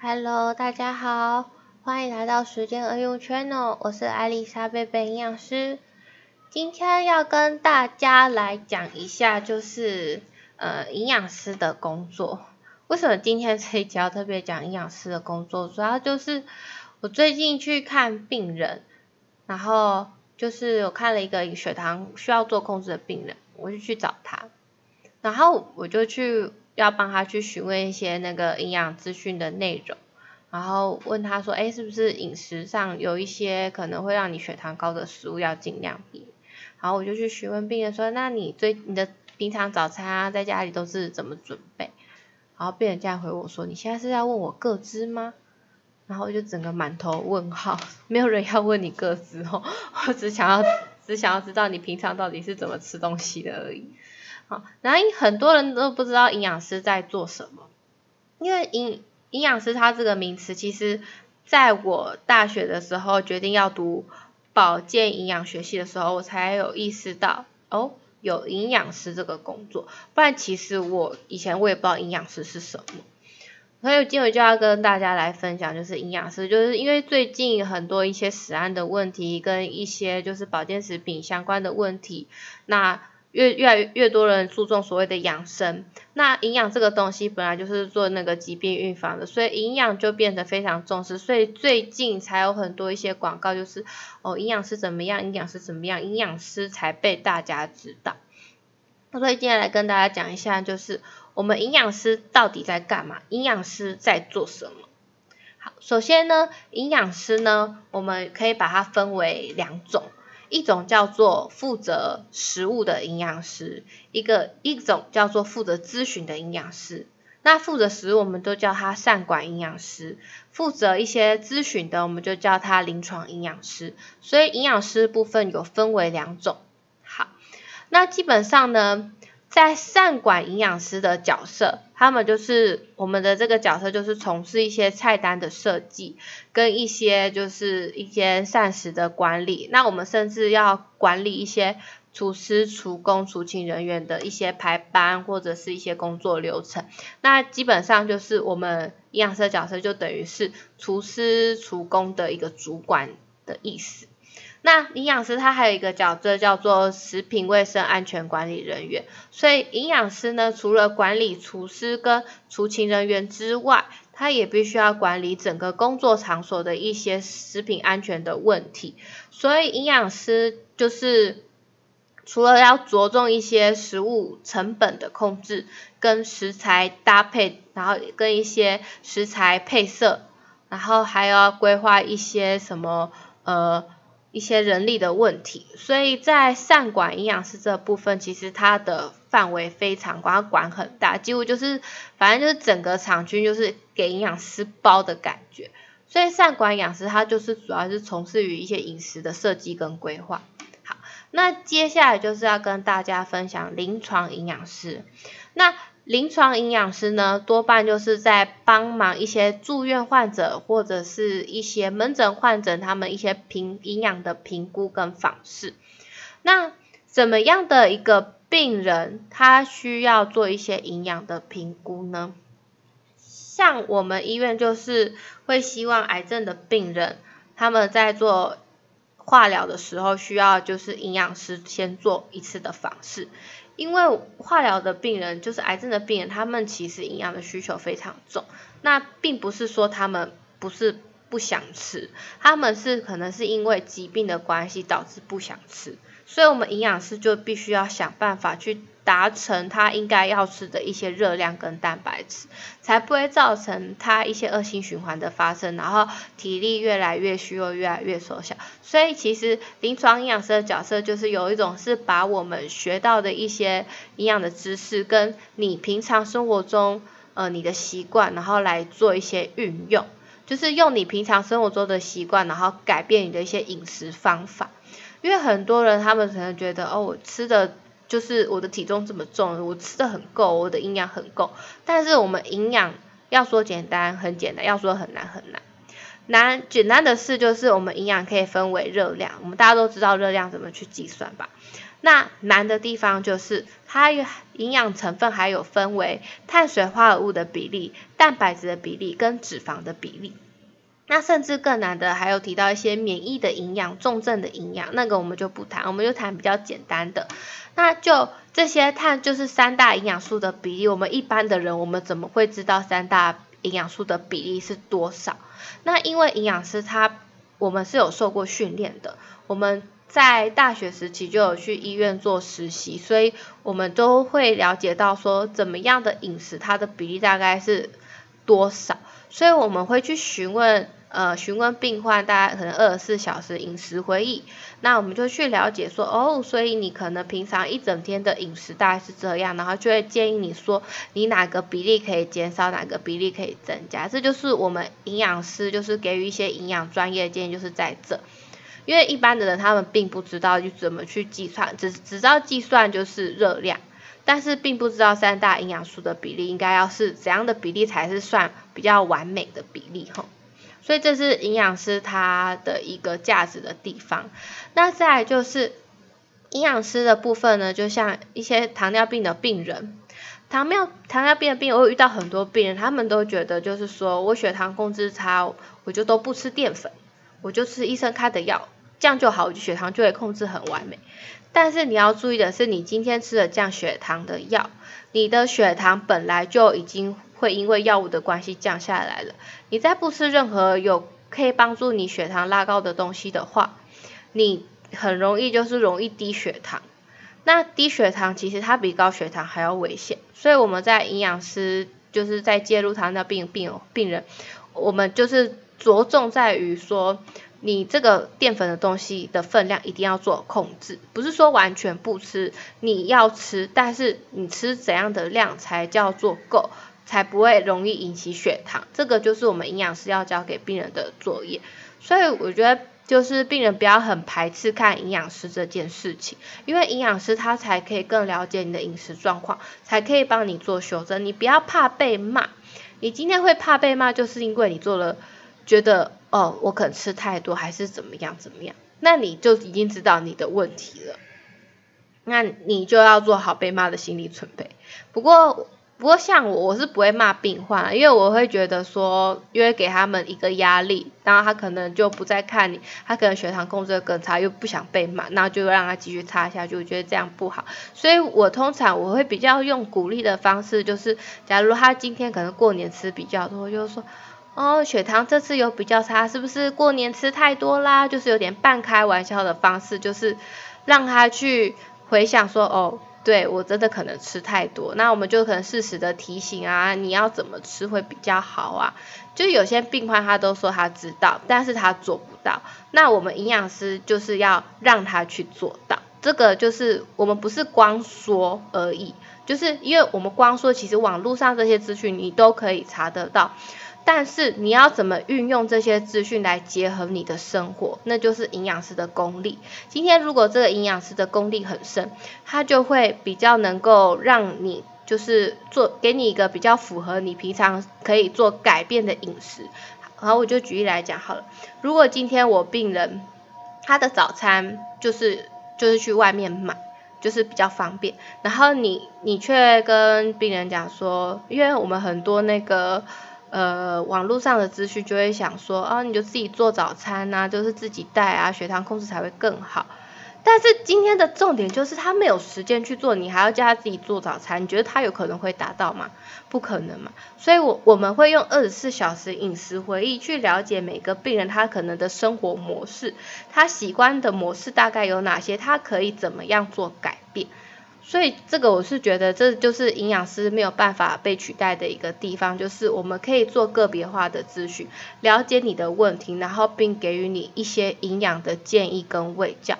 Hello，大家好，欢迎来到时间恩用 Channel，我是艾丽莎贝贝营养师。今天要跟大家来讲一下，就是呃营养师的工作。为什么今天这一集要特别讲营养师的工作？主要就是我最近去看病人，然后就是我看了一个血糖需要做控制的病人，我就去找他。然后我就去要帮他去询问一些那个营养资讯的内容，然后问他说，哎，是不是饮食上有一些可能会让你血糖高的食物要尽量避？然后我就去询问病人说，那你最你的平常早餐啊，在家里都是怎么准备？然后病人这样回我说，你现在是要问我个资吗？然后我就整个满头问号，没有人要问你个资哦，我只想要只想要知道你平常到底是怎么吃东西的而已。好，然后很多人都不知道营养师在做什么，因为营营养师他这个名词，其实在我大学的时候决定要读保健营养学系的时候，我才有意识到哦，有营养师这个工作，不然其实我以前我也不知道营养师是什么。所以今天就要跟大家来分享，就是营养师，就是因为最近很多一些食安的问题，跟一些就是保健食品相关的问题，那。越越来越多人注重所谓的养生，那营养这个东西本来就是做那个疾病预防的，所以营养就变得非常重视，所以最近才有很多一些广告，就是哦营养师怎么样，营养师怎么样，营养师才被大家知道。那所以今天来跟大家讲一下，就是我们营养师到底在干嘛，营养师在做什么。好，首先呢，营养师呢，我们可以把它分为两种。一种叫做负责食物的营养师，一个一种叫做负责咨询的营养师。那负责食物我们都叫他膳管营养师，负责一些咨询的我们就叫他临床营养师。所以营养师部分有分为两种。好，那基本上呢，在膳管营养师的角色，他们就是我们的这个角色，就是从事一些菜单的设计，跟一些就是一些膳食的管理。那我们甚至要管理一些厨师、厨工、厨勤人员的一些排班或者是一些工作流程。那基本上就是我们营养师的角色，就等于是厨师、厨工的一个主管的意思。那营养师他还有一个角色叫做食品卫生安全管理人员，所以营养师呢，除了管理厨师跟厨勤人员之外，他也必须要管理整个工作场所的一些食品安全的问题。所以营养师就是除了要着重一些食物成本的控制跟食材搭配，然后跟一些食材配色，然后还要规划一些什么呃。一些人力的问题，所以在善管营养师这部分，其实它的范围非常广，它管很大，几乎就是反正就是整个厂区就是给营养师包的感觉。所以善管营养师它就是主要是从事于一些饮食的设计跟规划。好，那接下来就是要跟大家分享临床营养师，那。临床营养师呢，多半就是在帮忙一些住院患者或者是一些门诊患者，他们一些评营养的评估跟访视。那怎么样的一个病人，他需要做一些营养的评估呢？像我们医院就是会希望癌症的病人，他们在做化疗的时候，需要就是营养师先做一次的访视。因为化疗的病人，就是癌症的病人，他们其实营养的需求非常重。那并不是说他们不是不想吃，他们是可能是因为疾病的关系导致不想吃。所以我们营养师就必须要想办法去达成他应该要吃的一些热量跟蛋白质，才不会造成他一些恶性循环的发生，然后体力越来越虚弱，越来越瘦小。所以其实临床营养师的角色就是有一种是把我们学到的一些营养的知识，跟你平常生活中呃你的习惯，然后来做一些运用，就是用你平常生活中的习惯，然后改变你的一些饮食方法。因为很多人他们可能觉得哦，我吃的。就是我的体重这么重，我吃的很够，我的营养很够。但是我们营养要说简单很简单，要说很难很难。难简单的事就是我们营养可以分为热量，我们大家都知道热量怎么去计算吧？那难的地方就是它营养成分还有分为碳水化合物的比例、蛋白质的比例跟脂肪的比例。那甚至更难的还有提到一些免疫的营养、重症的营养，那个我们就不谈，我们就谈比较简单的。那就这些碳就是三大营养素的比例，我们一般的人我们怎么会知道三大营养素的比例是多少？那因为营养师他，我们是有受过训练的，我们在大学时期就有去医院做实习，所以我们都会了解到说怎么样的饮食它的比例大概是多少，所以我们会去询问。呃，询问病患，大概可能二十四小时饮食回忆，那我们就去了解说，哦，所以你可能平常一整天的饮食大概是这样，然后就会建议你说，你哪个比例可以减少，哪个比例可以增加，这就是我们营养师就是给予一些营养专业的建议，就是在这，因为一般的人他们并不知道就怎么去计算，只只知道计算就是热量，但是并不知道三大营养素的比例应该要是怎样的比例才是算比较完美的比例哈。所以这是营养师他的一个价值的地方。那再就是营养师的部分呢，就像一些糖尿病的病人，糖尿糖尿病的病人，我有遇到很多病人，他们都觉得就是说我血糖控制差，我就都不吃淀粉，我就吃医生开的药，这样就好，我血糖就会控制很完美。但是你要注意的是，你今天吃了降血糖的药，你的血糖本来就已经。会因为药物的关系降下来了。你再不吃任何有可以帮助你血糖拉高的东西的话，你很容易就是容易低血糖。那低血糖其实它比高血糖还要危险。所以我们在营养师就是在介入糖尿病病病人，我们就是着重在于说，你这个淀粉的东西的分量一定要做控制，不是说完全不吃，你要吃，但是你吃怎样的量才叫做够。才不会容易引起血糖，这个就是我们营养师要交给病人的作业。所以我觉得，就是病人不要很排斥看营养师这件事情，因为营养师他才可以更了解你的饮食状况，才可以帮你做修正。你不要怕被骂，你今天会怕被骂，就是因为你做了觉得哦，我可能吃太多，还是怎么样怎么样，那你就已经知道你的问题了，那你就要做好被骂的心理准备。不过，不过像我，我是不会骂病患，因为我会觉得说，因为给他们一个压力，然后他可能就不再看你，他可能血糖控制得更差，又不想被骂，那就让他继续差下去，我觉得这样不好。所以我通常我会比较用鼓励的方式，就是假如他今天可能过年吃比较多，就是说，哦，血糖这次有比较差，是不是过年吃太多啦？就是有点半开玩笑的方式，就是让他去回想说，哦。对，我真的可能吃太多，那我们就可能适时的提醒啊，你要怎么吃会比较好啊？就有些病患他都说他知道，但是他做不到。那我们营养师就是要让他去做到，这个就是我们不是光说而已，就是因为我们光说，其实网络上这些资讯你都可以查得到。但是你要怎么运用这些资讯来结合你的生活，那就是营养师的功力。今天如果这个营养师的功力很深，他就会比较能够让你就是做给你一个比较符合你平常可以做改变的饮食。然后我就举例来讲好了，如果今天我病人他的早餐就是就是去外面买，就是比较方便，然后你你却跟病人讲说，因为我们很多那个。呃，网络上的资讯就会想说，啊，你就自己做早餐呐，就是自己带啊，血糖控制才会更好。但是今天的重点就是他没有时间去做，你还要叫他自己做早餐，你觉得他有可能会达到吗？不可能嘛。所以我我们会用二十四小时饮食回忆去了解每个病人他可能的生活模式，他习惯的模式大概有哪些，他可以怎么样做改变。所以这个我是觉得，这就是营养师没有办法被取代的一个地方，就是我们可以做个别化的咨询，了解你的问题，然后并给予你一些营养的建议跟喂教。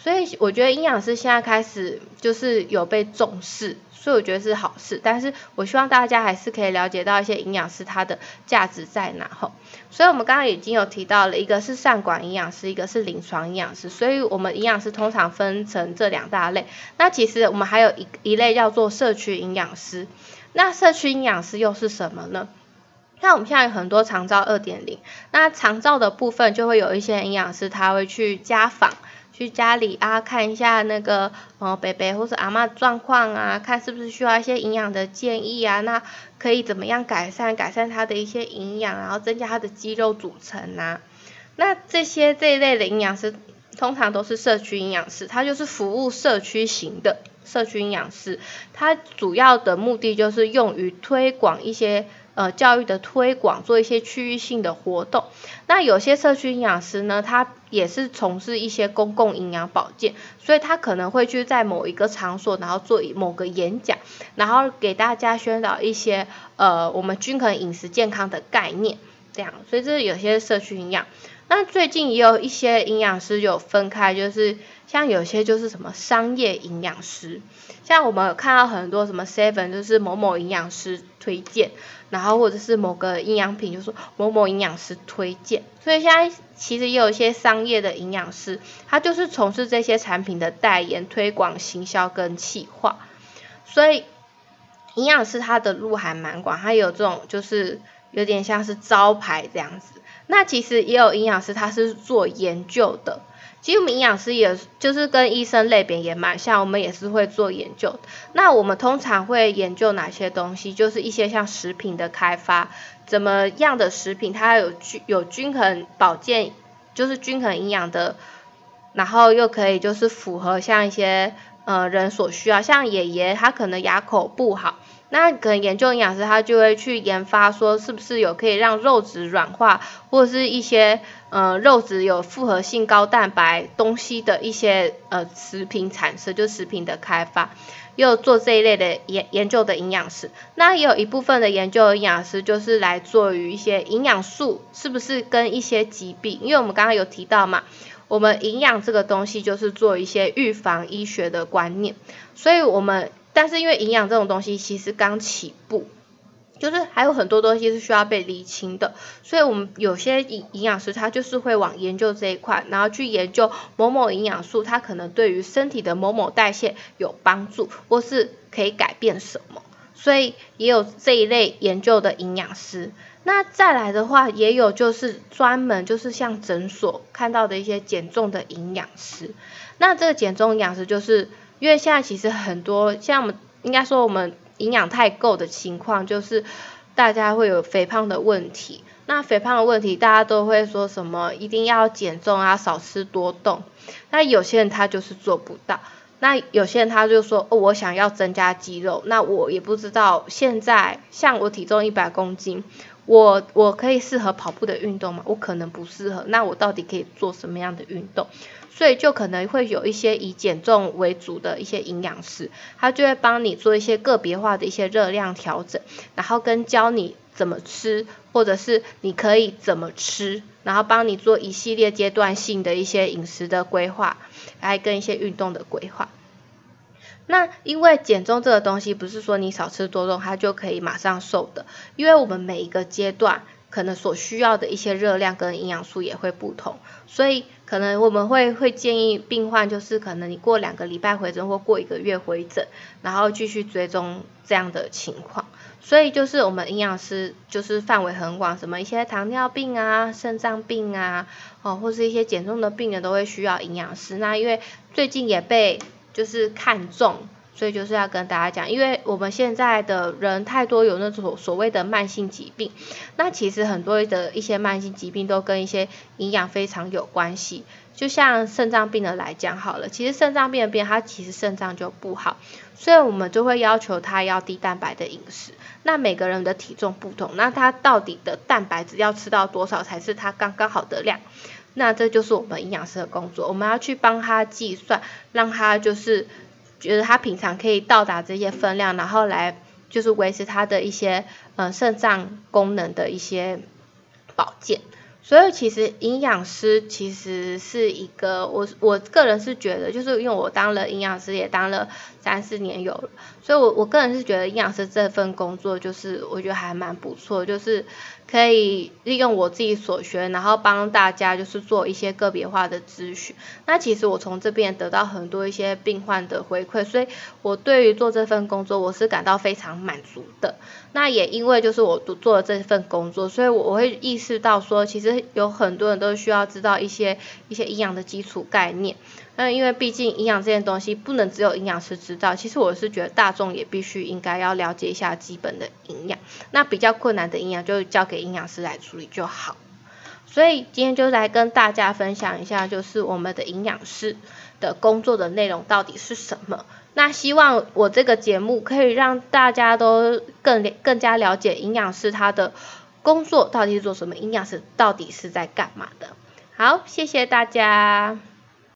所以我觉得营养师现在开始就是有被重视。所以我觉得是好事，但是我希望大家还是可以了解到一些营养师他的价值在哪吼。所以我们刚刚已经有提到了，一个是膳管营养师，一个是临床营养师。所以我们营养师通常分成这两大类。那其实我们还有一一类叫做社区营养师。那社区营养师又是什么呢？那我们现在有很多长照二点零，那长照的部分就会有一些营养师，他会去家访，去家里啊看一下那个呃伯伯或是阿嬷状况啊，看是不是需要一些营养的建议啊，那可以怎么样改善改善他的一些营养，然后增加他的肌肉组成啊。那这些这一类的营养师，通常都是社区营养师，他就是服务社区型的社区营养师，他主要的目的就是用于推广一些。呃，教育的推广，做一些区域性的活动。那有些社区营养师呢，他也是从事一些公共营养保健，所以他可能会去在某一个场所，然后做某个演讲，然后给大家宣导一些呃我们均衡饮食健康的概念，这样。所以这是有些社区营养。那最近也有一些营养师有分开，就是像有些就是什么商业营养师，像我们有看到很多什么 seven 就是某某营养师推荐。然后或者是某个营养品，就是说某某营养师推荐，所以现在其实也有一些商业的营养师，他就是从事这些产品的代言、推广、行销跟企划。所以营养师他的路还蛮广，他有这种就是有点像是招牌这样子。那其实也有营养师他是做研究的。其实我们营养师也就是跟医生类别也蛮像，我们也是会做研究。那我们通常会研究哪些东西？就是一些像食品的开发，怎么样的食品它有均有均衡保健，就是均衡营养的，然后又可以就是符合像一些呃人所需要，像爷爷他可能牙口不好。那可能研究营养师他就会去研发，说是不是有可以让肉质软化，或者是一些呃肉质有复合性高蛋白东西的一些呃食品产生，就食品的开发，又做这一类的研研究的营养师。那也有一部分的研究营养师就是来做于一些营养素是不是跟一些疾病，因为我们刚刚有提到嘛，我们营养这个东西就是做一些预防医学的观念，所以我们。但是因为营养这种东西其实刚起步，就是还有很多东西是需要被厘清的，所以我们有些营营养师他就是会往研究这一块，然后去研究某某营养素，它可能对于身体的某某代谢有帮助，或是可以改变什么，所以也有这一类研究的营养师。那再来的话，也有就是专门就是像诊所看到的一些减重的营养师，那这个减重营养师就是。因为现在其实很多像我们应该说我们营养太够的情况，就是大家会有肥胖的问题。那肥胖的问题，大家都会说什么一定要减重啊，少吃多动。那有些人他就是做不到。那有些人他就说，哦，我想要增加肌肉。那我也不知道现在像我体重一百公斤，我我可以适合跑步的运动吗？我可能不适合。那我到底可以做什么样的运动？所以就可能会有一些以减重为主的一些营养师，他就会帮你做一些个别化的一些热量调整，然后跟教你怎么吃，或者是你可以怎么吃，然后帮你做一系列阶段性的一些饮食的规划，来跟一些运动的规划。那因为减重这个东西不是说你少吃多动它就可以马上瘦的，因为我们每一个阶段。可能所需要的一些热量跟营养素也会不同，所以可能我们会会建议病患，就是可能你过两个礼拜回诊或过一个月回诊，然后继续追踪这样的情况。所以就是我们营养师就是范围很广，什么一些糖尿病啊、肾脏病啊，哦或是一些减重的病人都会需要营养师。那因为最近也被就是看中。所以就是要跟大家讲，因为我们现在的人太多有那种所谓的慢性疾病，那其实很多的一些慢性疾病都跟一些营养非常有关系。就像肾脏病的来讲好了，其实肾脏病的病他其实肾脏就不好，所以我们就会要求他要低蛋白的饮食。那每个人的体重不同，那他到底的蛋白质要吃到多少才是他刚刚好的量？那这就是我们营养师的工作，我们要去帮他计算，让他就是。觉得他平常可以到达这些分量，然后来就是维持他的一些呃肾脏功能的一些保健。所以其实营养师其实是一个我我个人是觉得，就是因为我当了营养师也当了三四年有，所以我我个人是觉得营养师这份工作就是我觉得还蛮不错，就是可以利用我自己所学，然后帮大家就是做一些个别化的咨询。那其实我从这边得到很多一些病患的回馈，所以我对于做这份工作我是感到非常满足的。那也因为就是我做了这份工作，所以我我会意识到说，其实有很多人都需要知道一些一些营养的基础概念。那因为毕竟营养这件东西不能只有营养师知道，其实我是觉得大众也必须应该要了解一下基本的营养。那比较困难的营养就交给营养师来处理就好。所以今天就来跟大家分享一下，就是我们的营养师的工作的内容到底是什么。那希望我这个节目可以让大家都更更加了解营养师他的工作到底是做什么，营养师到底是在干嘛的。好，谢谢大家。